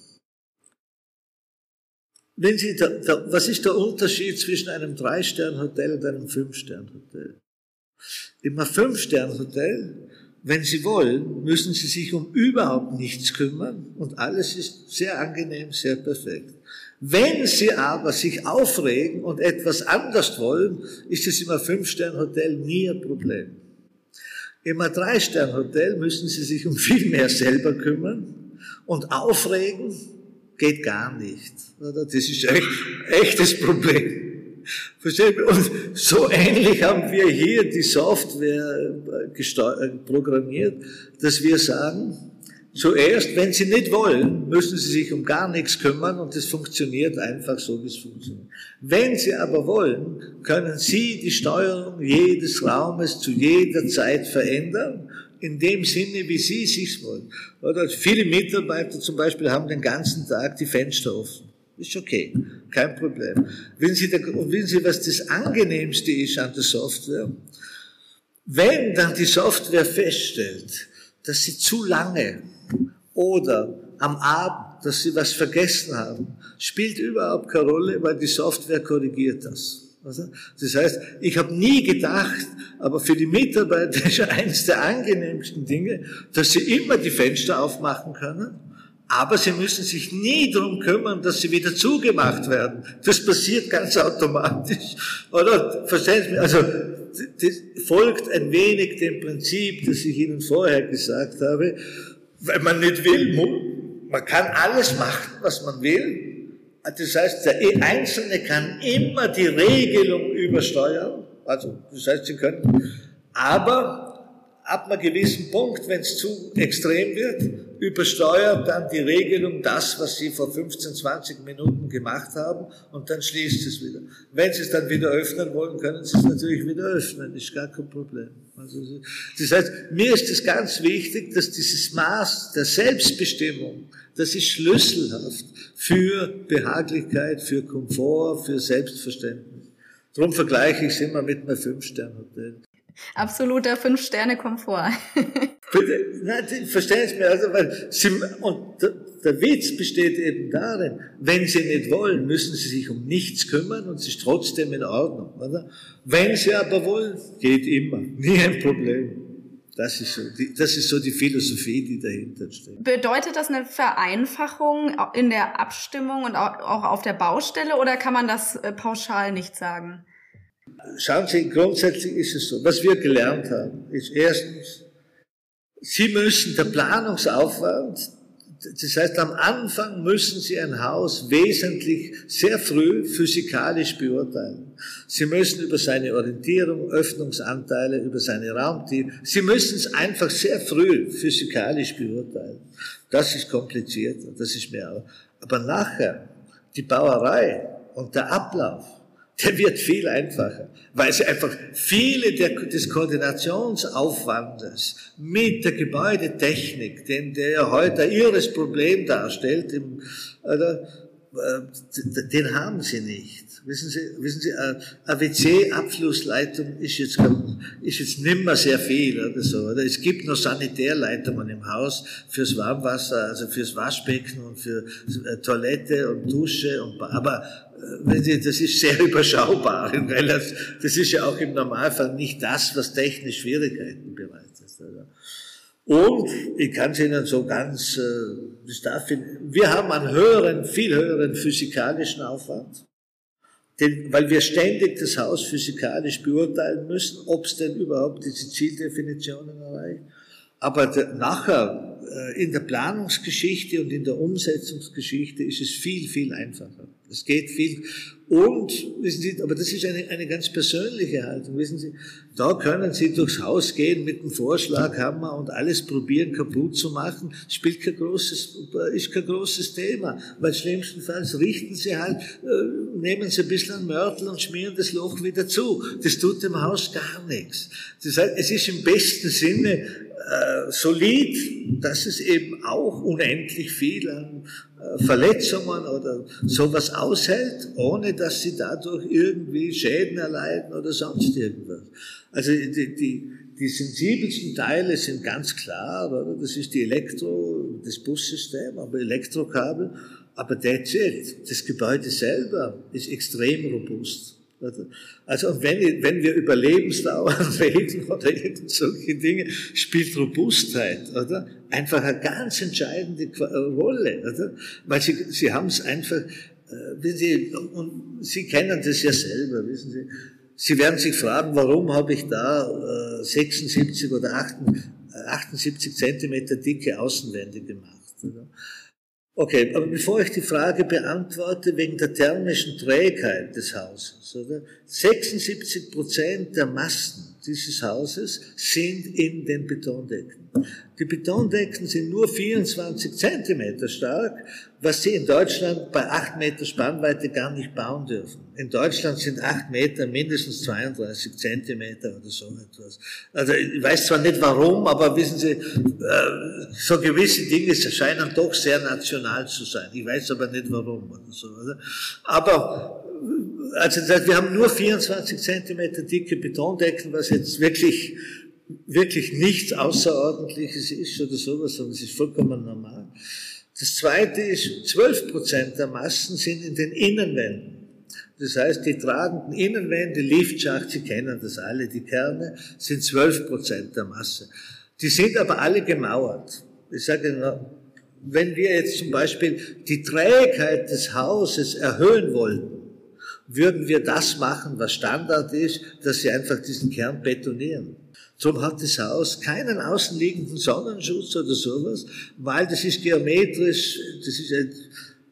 Wenn Sie, da, da, was ist der Unterschied zwischen einem Drei-Stern-Hotel und einem Fünf-Stern-Hotel? Im Fünf-Stern-Hotel, wenn Sie wollen, müssen Sie sich um überhaupt nichts kümmern und alles ist sehr angenehm, sehr perfekt. Wenn Sie aber sich aufregen und etwas anders wollen, ist es im Fünf-Stern-Hotel nie ein Problem. Im Drei-Stern-Hotel müssen Sie sich um viel mehr selber kümmern und aufregen geht gar nicht. Das ist echt, echtes Problem. Versteht? Und so ähnlich haben wir hier die Software äh, programmiert, dass wir sagen, zuerst, wenn Sie nicht wollen, müssen Sie sich um gar nichts kümmern und es funktioniert einfach so, wie es funktioniert. Wenn Sie aber wollen, können Sie die Steuerung jedes Raumes zu jeder Zeit verändern in dem Sinne, wie Sie sich wollen. Oder viele Mitarbeiter zum Beispiel haben den ganzen Tag die Fenster offen. Ist okay, kein Problem. Wissen Sie, und wissen Sie, was das Angenehmste ist an der Software? Wenn dann die Software feststellt, dass Sie zu lange oder am Abend, dass Sie was vergessen haben, spielt überhaupt keine Rolle, weil die Software korrigiert das. Das heißt, ich habe nie gedacht, aber für die Mitarbeiter [laughs] ist eines der angenehmsten Dinge, dass sie immer die Fenster aufmachen können, aber sie müssen sich nie darum kümmern, dass sie wieder zugemacht werden. Das passiert ganz automatisch. Oder verstehen Sie mich? Also das folgt ein wenig dem Prinzip, das ich Ihnen vorher gesagt habe. Wenn man nicht will, man kann alles machen, was man will, das heißt, der Einzelne kann immer die Regelung übersteuern. Also, das heißt, Sie können, aber ab einem gewissen Punkt, wenn es zu extrem wird, übersteuert dann die Regelung das, was Sie vor 15, 20 Minuten gemacht haben und dann schließt es wieder. Wenn Sie es dann wieder öffnen wollen, können Sie es natürlich wieder öffnen, ist gar kein Problem. Also, das heißt, mir ist es ganz wichtig, dass dieses Maß der Selbstbestimmung, das ist schlüsselhaft für Behaglichkeit, für Komfort, für Selbstverständnis. Darum vergleiche ich es immer mit einem Fünf-Sterne-Hotel. Absoluter Fünf-Sterne-Komfort. [laughs] Nein, verstehen Sie mir, also, weil Sie, und der, der Witz besteht eben darin, wenn Sie nicht wollen, müssen Sie sich um nichts kümmern und es ist trotzdem in Ordnung, oder? Wenn Sie aber wollen, geht immer, nie ein Problem. Das ist, so die, das ist so die Philosophie, die dahinter steht. Bedeutet das eine Vereinfachung in der Abstimmung und auch auf der Baustelle oder kann man das äh, pauschal nicht sagen? Schauen Sie, grundsätzlich ist es so. Was wir gelernt haben, ist erstens, Sie müssen der Planungsaufwand, das heißt, am Anfang müssen Sie ein Haus wesentlich sehr früh physikalisch beurteilen. Sie müssen über seine Orientierung, Öffnungsanteile, über seine Raumtiefe, Sie müssen es einfach sehr früh physikalisch beurteilen. Das ist kompliziert, das ist mehr. Aber nachher, die Bauerei und der Ablauf, der wird viel einfacher, weil sie einfach viele der, des Koordinationsaufwandes mit der Gebäudetechnik, den der heute ein irres Problem darstellt, im, oder, den haben sie nicht. Wissen Sie, wissen Sie, eine WC-Abflussleitung ist jetzt, ist jetzt nimmer sehr viel oder so. Oder? Es gibt noch Sanitärleitungen im Haus fürs Warmwasser, also fürs Waschbecken und für äh, Toilette und Dusche und, aber wenn Sie, das ist sehr [laughs] überschaubar, weil das, ist ja auch im Normalfall nicht das, was technisch Schwierigkeiten bereitet. Oder? Und ich kann es Ihnen so ganz, äh, wir haben einen höheren, viel höheren physikalischen Aufwand, denn, weil wir ständig das Haus physikalisch beurteilen müssen, ob es denn überhaupt diese Zieldefinitionen erreicht. Aber nachher äh, in der Planungsgeschichte und in der Umsetzungsgeschichte ist es viel, viel einfacher. Es geht viel. Und, wissen Sie, aber das ist eine, eine ganz persönliche Haltung. Wissen Sie, da können Sie durchs Haus gehen mit dem Vorschlaghammer und alles probieren kaputt zu machen. Spielt kein großes, ist kein großes Thema. Weil schlimmstenfalls richten Sie halt, äh, nehmen Sie ein bisschen einen Mörtel und schmieren das Loch wieder zu. Das tut dem Haus gar nichts. Das heißt, es ist im besten Sinne äh, solid, dass es eben auch unendlich viel an äh, Verletzungen oder sowas aushält, ohne dass sie dadurch irgendwie Schäden erleiden oder sonst irgendwas. Also die, die, die sensibelsten Teile sind ganz klar, oder? das ist die Elektro, das Bussystem, aber Elektrokabel, aber that's it. Das Gebäude selber ist extrem robust. Also wenn, wenn wir über Lebensdauer [laughs] reden oder solche Dinge, spielt Robustheit, oder? Einfach eine ganz entscheidende Rolle, oder? Weil Sie, Sie haben es einfach, Sie, und Sie kennen das ja selber, wissen Sie, Sie werden sich fragen, warum habe ich da 76 äh, oder 78 Zentimeter dicke Außenwände gemacht, oder? Okay, aber bevor ich die Frage beantworte, wegen der thermischen Trägheit des Hauses, oder? 76 Prozent der Massen dieses Hauses sind in den Betondecken. Die Betondecken sind nur 24 Zentimeter stark, was sie in Deutschland bei 8 Meter Spannweite gar nicht bauen dürfen. In Deutschland sind 8 Meter mindestens 32 Zentimeter oder so etwas. Also ich weiß zwar nicht warum, aber wissen Sie, äh, so gewisse Dinge scheinen doch sehr national zu sein. Ich weiß aber nicht warum oder so. Oder? Aber also wir haben nur 24 Zentimeter dicke Betondecken, was jetzt wirklich wirklich nichts Außerordentliches ist oder sowas, sondern es ist vollkommen normal. Das zweite ist, 12 Prozent der Massen sind in den Innenwänden. Das heißt, die tragenden Innenwände, Liftschacht, Sie kennen das alle, die Kerne, sind 12 Prozent der Masse. Die sind aber alle gemauert. Ich sage Ihnen, wenn wir jetzt zum Beispiel die Trägheit des Hauses erhöhen wollten, würden wir das machen, was Standard ist, dass Sie einfach diesen Kern betonieren. Darum hat das Haus keinen außenliegenden Sonnenschutz oder sowas, weil das ist geometrisch, das ist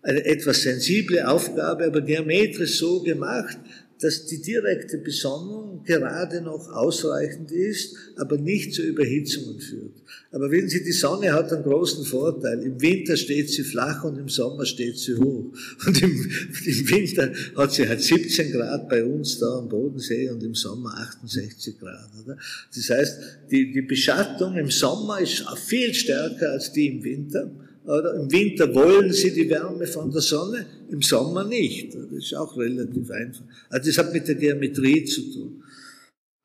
eine etwas sensible Aufgabe, aber geometrisch so gemacht, dass die direkte Besonnung gerade noch ausreichend ist, aber nicht zu Überhitzungen führt. Aber wissen Sie, die Sonne hat einen großen Vorteil. Im Winter steht sie flach und im Sommer steht sie hoch. Und im, im Winter hat sie halt 17 Grad bei uns da am Bodensee und im Sommer 68 Grad. Oder? Das heißt, die, die Beschattung im Sommer ist viel stärker als die im Winter. Oder Im Winter wollen sie die Wärme von der Sonne, im Sommer nicht. Das ist auch relativ einfach. Also das hat mit der Geometrie zu tun.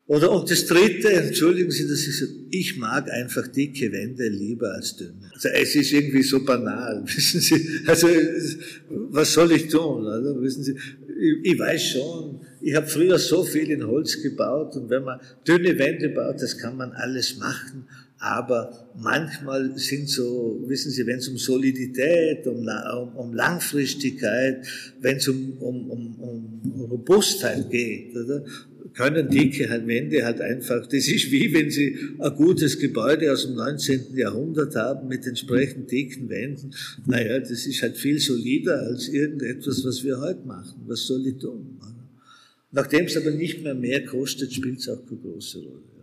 Oder und das Dritte, entschuldigen Sie, das ist, ich mag einfach dicke Wände lieber als dünne. Also es ist irgendwie so banal, [laughs] wissen Sie. Also was soll ich tun? Also, wissen Sie, ich, ich weiß schon, ich habe früher so viel in Holz gebaut und wenn man dünne Wände baut, das kann man alles machen aber manchmal sind so, wissen Sie, wenn es um Solidität, um, um, um Langfristigkeit, wenn es um, um, Robustheit geht, oder? können dicke Wände halt einfach, das ist wie wenn Sie ein gutes Gebäude aus dem 19. Jahrhundert haben mit entsprechend dicken Wänden. Naja, das ist halt viel solider als irgendetwas, was wir heute machen. Was soll ich tun? Nachdem es aber nicht mehr mehr kostet, spielt es auch keine große Rolle.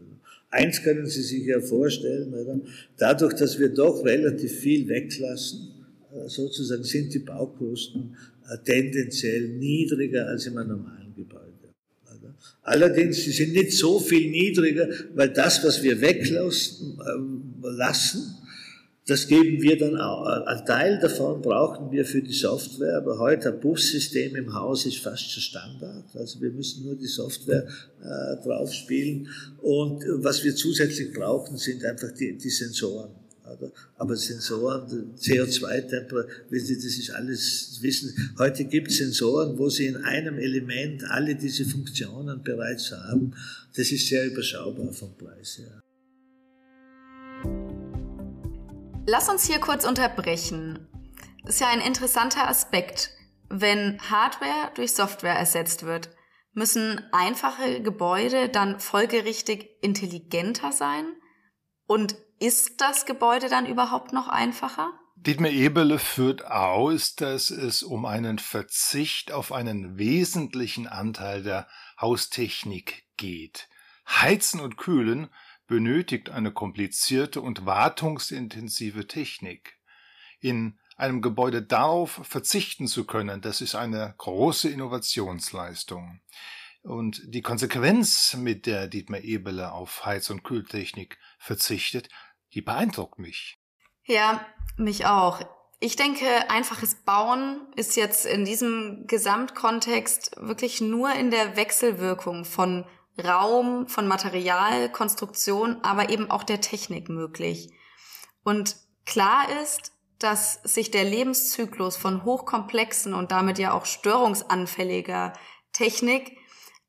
Eins können Sie sich ja vorstellen, oder? dadurch, dass wir doch relativ viel weglassen, äh, sozusagen sind die Baukosten äh, tendenziell niedriger als im normalen Gebäude. Oder? Allerdings, sie sind nicht so viel niedriger, weil das, was wir weglassen, äh, lassen, Das geben wir dann auch. Ein Teil davon brauchen wir für die Software, aber heute ein Bussystem im Haus ist fast schon Standard. Also wir müssen nur die Software äh, draufspielen. Und was wir zusätzlich brauchen, sind einfach die, die Sensoren. Aber Sensoren, CO2-Temperatur, das ist alles Wissen. Heute gibt es Sensoren, wo Sie in einem Element alle diese Funktionen bereits haben. Das ist sehr überschaubar vom Preis her. Lass uns hier kurz unterbrechen. Ist ja ein interessanter Aspekt. Wenn Hardware durch Software ersetzt wird, müssen einfache Gebäude dann folgerichtig intelligenter sein? Und ist das Gebäude dann überhaupt noch einfacher? Dietmar Ebele führt aus, dass es um einen Verzicht auf einen wesentlichen Anteil der Haustechnik geht. Heizen und Kühlen benötigt eine komplizierte und wartungsintensive Technik. In einem Gebäude darauf verzichten zu können, das ist eine große Innovationsleistung. Und die Konsequenz, mit der Dietmar Ebele auf Heiz- und Kühltechnik verzichtet, die beeindruckt mich. Ja, mich auch. Ich denke, einfaches Bauen ist jetzt in diesem Gesamtkontext wirklich nur in der Wechselwirkung von Raum, von Material, Konstruktion, aber eben auch der Technik möglich. Und klar ist, dass sich der Lebenszyklus von hochkomplexen und damit ja auch störungsanfälliger Technik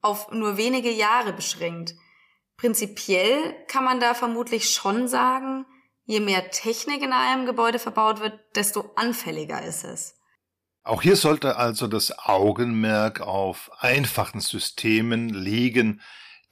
auf nur wenige Jahre beschränkt. Prinzipiell kann man da vermutlich schon sagen, je mehr Technik in einem Gebäude verbaut wird, desto anfälliger ist es. Auch hier sollte also das Augenmerk auf einfachen Systemen liegen,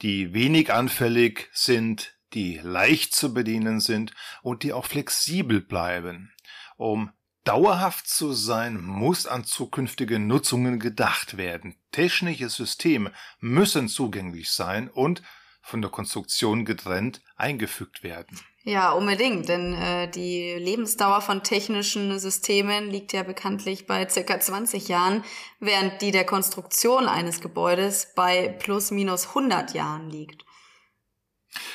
die wenig anfällig sind, die leicht zu bedienen sind und die auch flexibel bleiben. Um dauerhaft zu sein, muss an zukünftige Nutzungen gedacht werden. Technische Systeme müssen zugänglich sein und von der Konstruktion getrennt eingefügt werden. Ja, unbedingt, denn äh, die Lebensdauer von technischen Systemen liegt ja bekanntlich bei circa 20 Jahren, während die der Konstruktion eines Gebäudes bei plus minus 100 Jahren liegt.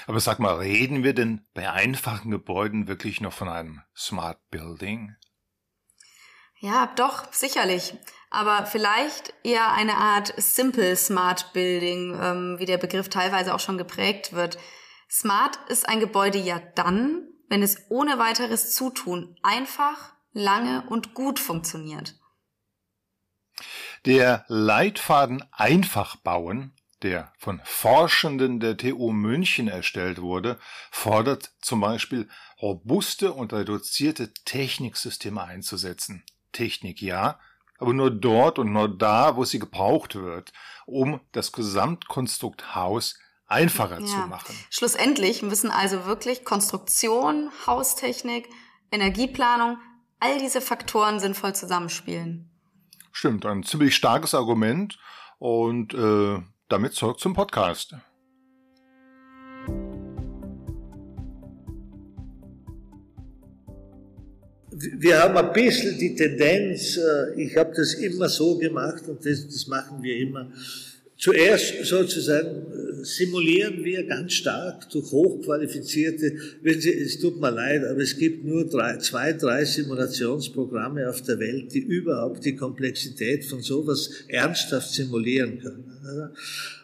Aber sag mal, reden wir denn bei einfachen Gebäuden wirklich noch von einem Smart Building? Ja, doch, sicherlich. Aber vielleicht eher eine Art Simple Smart Building, ähm, wie der Begriff teilweise auch schon geprägt wird. Smart ist ein Gebäude ja dann, wenn es ohne weiteres Zutun einfach, lange und gut funktioniert. Der Leitfaden Einfach bauen, der von Forschenden der TU München erstellt wurde, fordert zum Beispiel robuste und reduzierte Techniksysteme einzusetzen. Technik ja, aber nur dort und nur da, wo sie gebraucht wird, um das Gesamtkonstrukt Haus einfacher ja. zu machen. Schlussendlich müssen also wirklich Konstruktion, Haustechnik, Energieplanung, all diese Faktoren sinnvoll zusammenspielen. Stimmt, ein ziemlich starkes Argument und äh, damit zurück zum Podcast. Wir haben ein bisschen die Tendenz, äh, ich habe das immer so gemacht und das, das machen wir immer, Zuerst sozusagen äh, simulieren wir ganz stark durch hochqualifizierte, wenn Sie, es tut mir leid, aber es gibt nur drei, zwei, drei Simulationsprogramme auf der Welt, die überhaupt die Komplexität von sowas ernsthaft simulieren können.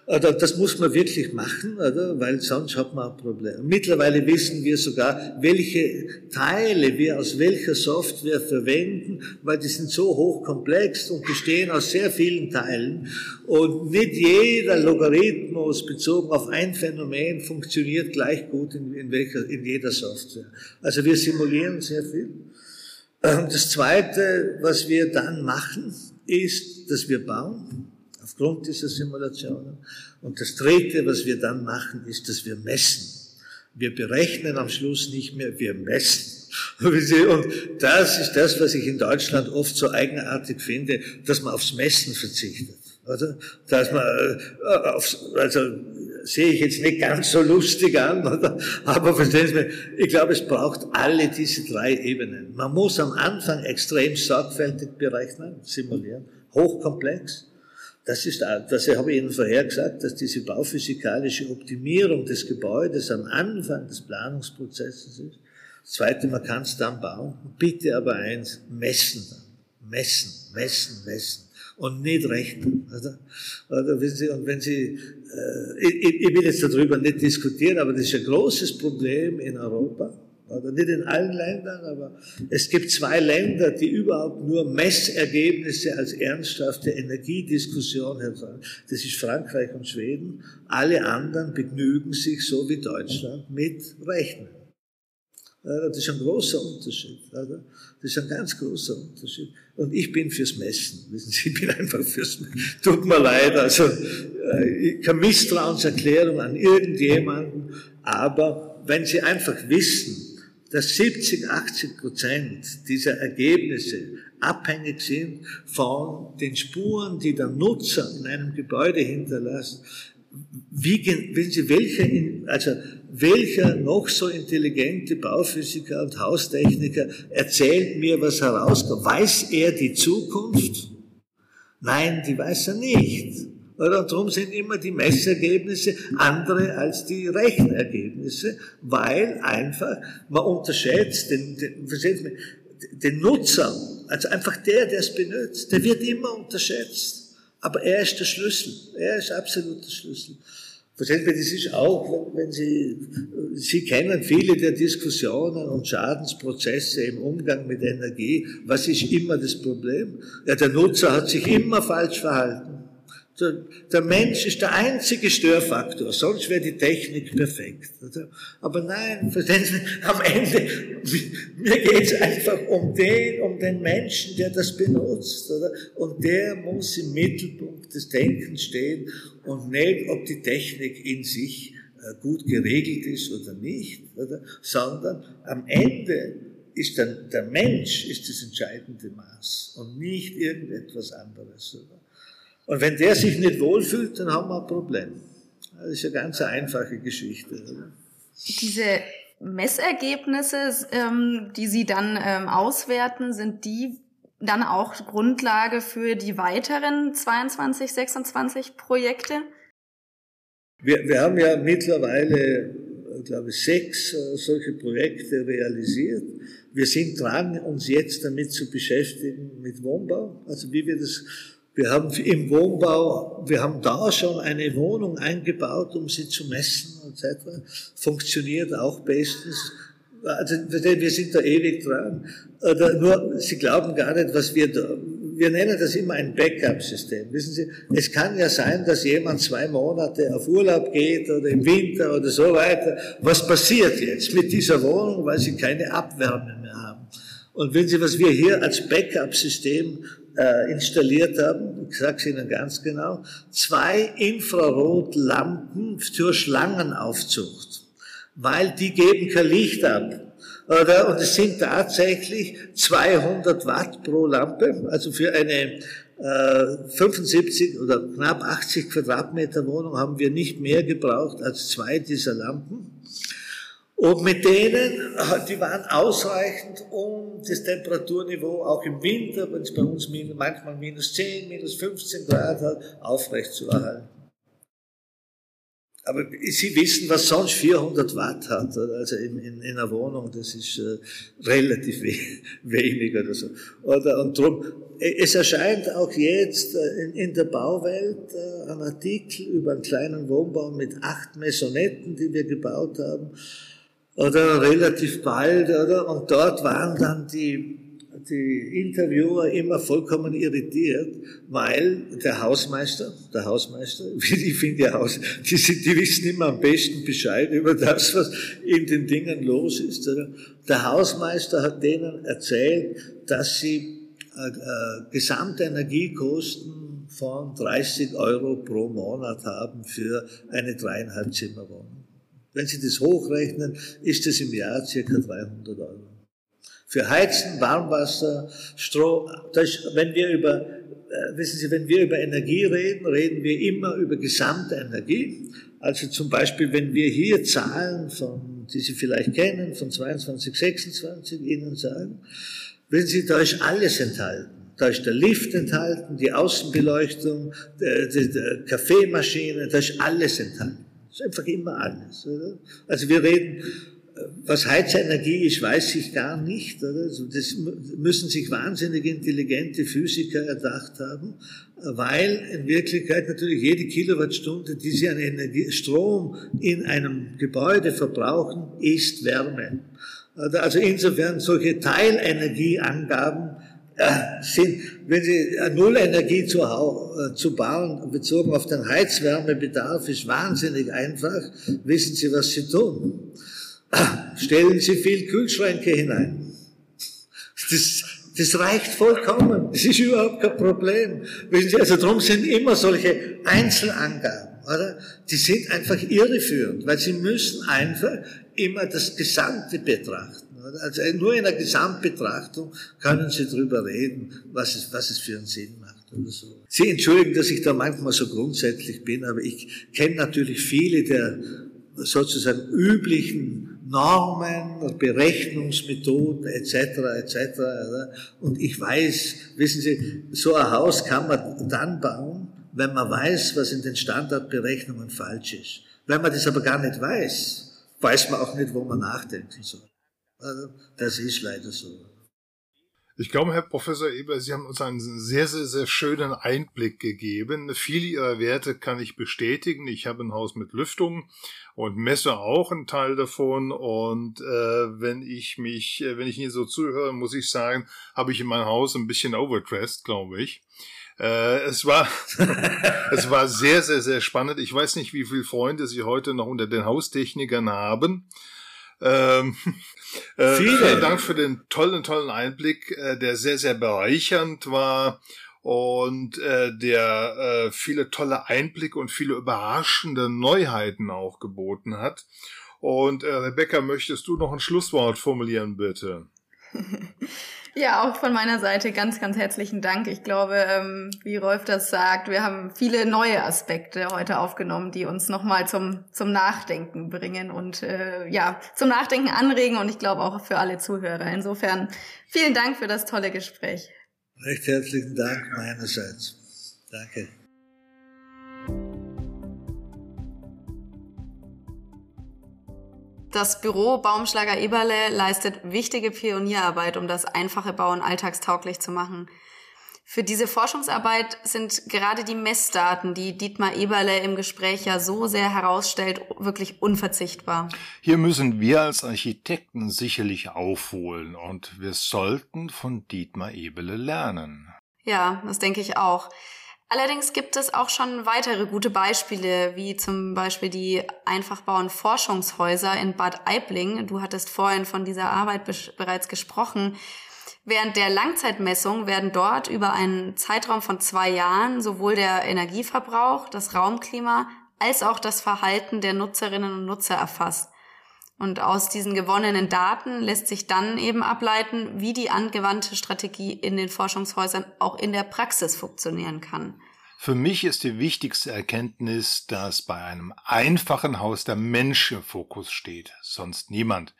Oder das muss man wirklich machen, oder? weil sonst hat man ein Problem. Mittlerweile wissen wir sogar, welche Teile wir aus welcher Software verwenden, weil die sind so hochkomplex und bestehen aus sehr vielen Teilen. Und nicht jeder Logarithmus bezogen auf ein Phänomen funktioniert gleich gut in, in, welcher, in jeder Software. Also wir simulieren sehr viel. Das Zweite, was wir dann machen, ist, dass wir bauen aufgrund dieser Simulationen. Und das Dritte, was wir dann machen, ist, dass wir messen. Wir berechnen am Schluss nicht mehr, wir messen. [laughs] Und das ist das, was ich in Deutschland oft so eigenartig finde, dass man aufs Messen verzichtet. Oder? Dass man äh, aufs, also sehe ich jetzt nicht ganz so lustig an, [laughs] oder? aber verstehen Sie mich, ich glaube, es braucht alle diese drei Ebenen. Man muss am Anfang extrem sorgfältig berechnen, simulieren, hochkomplex. Das ist, das habe ich Ihnen vorher gesagt, dass diese bauphysikalische Optimierung des Gebäudes am Anfang des Planungsprozesses ist. Das zweite, man kann es dann bauen. Bitte aber eins, messen. Messen, messen, messen. Und nicht rechnen. Oder? Oder wenn Sie, und wenn Sie, äh, ich, ich will jetzt darüber nicht diskutieren, aber das ist ein großes Problem in Europa oder nicht in allen Ländern, aber es gibt zwei Länder, die überhaupt nur Messergebnisse als ernsthafte Energiediskussion haben. Das ist Frankreich und Schweden. Alle anderen begnügen sich, so wie Deutschland, mit Rechnen. Das ist ein großer Unterschied. Das ist ein ganz großer Unterschied. Und ich bin fürs Messen. Wissen Sie, ich bin einfach fürs Messen. Tut mir leid. Also, äh, keine Misstrauenserklärung an irgendjemanden. Aber wenn Sie einfach wissen, dass 70, 80 Prozent dieser Ergebnisse abhängig sind von den Spuren, die der Nutzer in einem Gebäude hinterlässt. Wie, wenn Sie welcher, also welcher noch so intelligente Bauphysiker und Haustechniker erzählt mir, was herauskommt? Weiß er die Zukunft? Nein, die weiß er nicht. Und darum sind immer die Messergebnisse andere als die Rechenergebnisse, weil einfach man unterschätzt den, den, den Nutzer, also einfach der, der es benutzt, der wird immer unterschätzt. Aber er ist der Schlüssel. Er ist absolut der Schlüssel. Verstehen Sie, das ist auch, wenn Sie, Sie kennen viele der Diskussionen und Schadensprozesse im Umgang mit Energie. Was ist immer das Problem? Ja, der Nutzer hat sich immer falsch verhalten. Der Mensch ist der einzige Störfaktor, sonst wäre die Technik perfekt. Aber nein, am Ende, mir geht es einfach um den, um den Menschen, der das benutzt. Und der muss im Mittelpunkt des Denkens stehen und nicht, ob die Technik in sich äh, gut geregelt ist oder nicht, sondern am Ende ist dann der Mensch ist das entscheidende Maß und nicht irgendetwas anderes. Oder? Und wenn der sich nicht wohlfühlt, dann haben wir ein Problem. Das ist eine ganz einfache Geschichte. Diese Messergebnisse, ähm, die Sie dann ähm, auswerten, sind die dann auch Grundlage für die weiteren 22, 26 Projekte? Wir, wir haben ja mittlerweile, glaube ich, sechs äh, solche Projekte realisiert. Wir sind dran, uns jetzt damit zu beschäftigen mit Wohnbau, also wie wir das wir haben im Wohnbau, wir haben da schon eine Wohnung eingebaut, um sie zu messen etc. Funktioniert auch bestens. Also wir sind da ewig dran. Oder nur, Sie glauben gar nicht, was wir da, wir nennen das immer ein Backup-System. Wissen Sie, es kann ja sein, dass jemand zwei Monate auf Urlaub geht oder im Winter oder so weiter. Was passiert jetzt mit dieser Wohnung, weil Sie keine Abwärme mehr haben? Und wenn Sie, was wir hier als Backup-System äh, installiert haben, ich sage es Ihnen ganz genau, zwei Infrarotlampen für Schlangenaufzucht, weil die geben kein Licht ab. Oder? Und es sind tatsächlich 200 Watt pro Lampe, also für eine äh, 75 oder knapp 80 Quadratmeter Wohnung haben wir nicht mehr gebraucht als zwei dieser Lampen. Und mit denen, die waren ausreichend, um das Temperaturniveau auch im Winter, wenn es bei uns manchmal minus 10, minus 15 Grad hat, aufrechtzuerhalten. Aber Sie wissen, was sonst 400 Watt hat, also in, in, in einer Wohnung, das ist äh, relativ [laughs] wenig oder so. Oder, und drum, es erscheint auch jetzt äh, in, in der Bauwelt äh, ein Artikel über einen kleinen Wohnbau mit acht Maisonetten, die wir gebaut haben oder relativ bald, oder? Und dort waren dann die, die Interviewer immer vollkommen irritiert, weil der Hausmeister, der Hausmeister, [laughs] wie ich finde, der Haus, die, die wissen immer am besten Bescheid über das, was in den Dingen los ist. Oder? Der Hausmeister hat denen erzählt, dass sie äh, äh, Gesamtenergiekosten von 30 Euro pro Monat haben für eine dreieinhalb Zimmerwohnung. Wenn Sie das hochrechnen, ist es im Jahr circa 300 Euro. Für Heizen, Warmwasser, Strom, ist, wenn wir über, äh, wissen Sie, wenn wir über Energie reden, reden wir immer über gesamte Energie. Also zum Beispiel, wenn wir hier Zahlen von, die Sie vielleicht kennen, von 22, 26 Ihnen sagen, wissen Sie, da ist alles enthalten. Da ist der Lift enthalten, die Außenbeleuchtung, die, die, die Kaffeemaschine, da ist alles enthalten. Das ist einfach immer alles. Oder? Also wir reden, was Heizenergie ist, weiß ich gar nicht. Oder? Also das müssen sich wahnsinnig intelligente Physiker erdacht haben, weil in Wirklichkeit natürlich jede Kilowattstunde, die sie an Energie, Strom in einem Gebäude verbrauchen, ist Wärme. Also insofern solche Teilenergieangaben äh, sind, wenn Sie Nullenergie zu, äh, zu bauen, bezogen auf den Heizwärmebedarf, ist wahnsinnig einfach. Wissen Sie, was Sie tun? Stellen Sie viel Kühlschränke hinein. Das, das reicht vollkommen. Das ist überhaupt kein Problem. Wissen Sie, also darum sind immer solche Einzelangaben, oder? Die sind einfach irreführend, weil Sie müssen einfach immer das Gesamte betrachten. Also nur in der Gesamtbetrachtung können Sie darüber reden, was es, was es für einen Sinn macht oder so. Sie entschuldigen, dass ich da manchmal so grundsätzlich bin, aber ich kenne natürlich viele der sozusagen üblichen Normen, Berechnungsmethoden etc. etc. Und ich weiß, wissen Sie, so ein Haus kann man dann bauen, wenn man weiß, was in den Standardberechnungen falsch ist. Wenn man das aber gar nicht weiß, weiß man auch nicht, wo man nachdenken soll. Also, das ist leider so. Ich glaube, Herr Professor Eber, Sie haben uns einen sehr, sehr, sehr schönen Einblick gegeben. Viele Ihrer Werte kann ich bestätigen. Ich habe ein Haus mit Lüftung und messe auch einen Teil davon. Und äh, wenn ich mich, äh, wenn ich Ihnen so zuhöre, muss ich sagen, habe ich in meinem Haus ein bisschen overdressed, glaube ich. Äh, es war, [laughs] es war sehr, sehr, sehr spannend. Ich weiß nicht, wie viele Freunde Sie heute noch unter den Haustechnikern haben. Ähm, [laughs] äh, vielen Dank für den tollen, tollen Einblick, äh, der sehr, sehr bereichernd war und äh, der äh, viele tolle Einblicke und viele überraschende Neuheiten auch geboten hat. Und äh, Rebecca, möchtest du noch ein Schlusswort formulieren, bitte? [laughs] Ja, auch von meiner Seite ganz, ganz herzlichen Dank. Ich glaube, ähm, wie Rolf das sagt, wir haben viele neue Aspekte heute aufgenommen, die uns nochmal zum, zum Nachdenken bringen und äh, ja, zum Nachdenken anregen und ich glaube auch für alle Zuhörer. Insofern vielen Dank für das tolle Gespräch. Recht herzlichen Dank meinerseits. Danke. Das Büro Baumschlager Eberle leistet wichtige Pionierarbeit, um das einfache Bauen alltagstauglich zu machen. Für diese Forschungsarbeit sind gerade die Messdaten, die Dietmar Eberle im Gespräch ja so sehr herausstellt, wirklich unverzichtbar. Hier müssen wir als Architekten sicherlich aufholen und wir sollten von Dietmar Eberle lernen. Ja, das denke ich auch. Allerdings gibt es auch schon weitere gute Beispiele, wie zum Beispiel die Einfachbauen Forschungshäuser in Bad Aibling. Du hattest vorhin von dieser Arbeit bereits gesprochen. Während der Langzeitmessung werden dort über einen Zeitraum von zwei Jahren sowohl der Energieverbrauch, das Raumklima als auch das Verhalten der Nutzerinnen und Nutzer erfasst. Und aus diesen gewonnenen Daten lässt sich dann eben ableiten, wie die angewandte Strategie in den Forschungshäusern auch in der Praxis funktionieren kann. Für mich ist die wichtigste Erkenntnis, dass bei einem einfachen Haus der Mensch im Fokus steht, sonst niemand.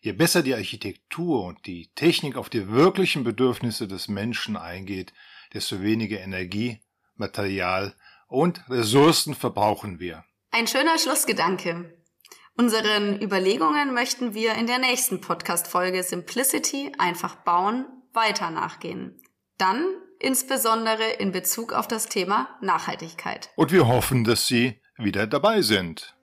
Je besser die Architektur und die Technik auf die wirklichen Bedürfnisse des Menschen eingeht, desto weniger Energie, Material und Ressourcen verbrauchen wir. Ein schöner Schlussgedanke. Unseren Überlegungen möchten wir in der nächsten Podcast-Folge Simplicity einfach bauen weiter nachgehen. Dann insbesondere in Bezug auf das Thema Nachhaltigkeit. Und wir hoffen, dass Sie wieder dabei sind.